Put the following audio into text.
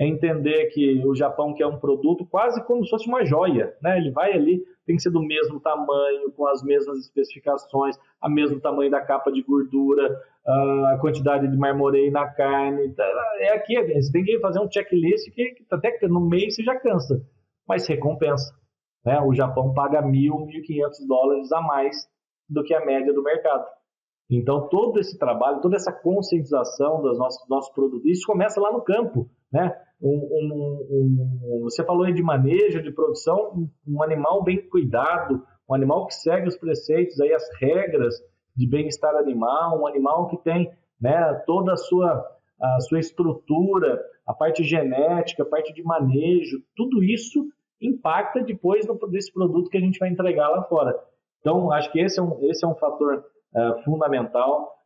é entender que o Japão quer um produto quase como se fosse uma joia, né? Ele vai ali, tem que ser do mesmo tamanho, com as mesmas especificações, a mesmo tamanho da capa de gordura, a quantidade de marmoreio na carne. Tá, é aqui, você tem que fazer um checklist que, até no mês você já cansa, mas recompensa. Né? O Japão paga mil, mil e quinhentos dólares a mais do que a média do mercado. Então, todo esse trabalho, toda essa conscientização dos nossos, nossos produtos, isso começa lá no campo. Né? Um, um, você falou de manejo, de produção, um animal bem cuidado, um animal que segue os preceitos, aí as regras de bem-estar animal, um animal que tem né, toda a sua, a sua estrutura, a parte genética, a parte de manejo, tudo isso impacta depois no, desse produto que a gente vai entregar lá fora. Então, acho que esse é um, esse é um fator uh, fundamental.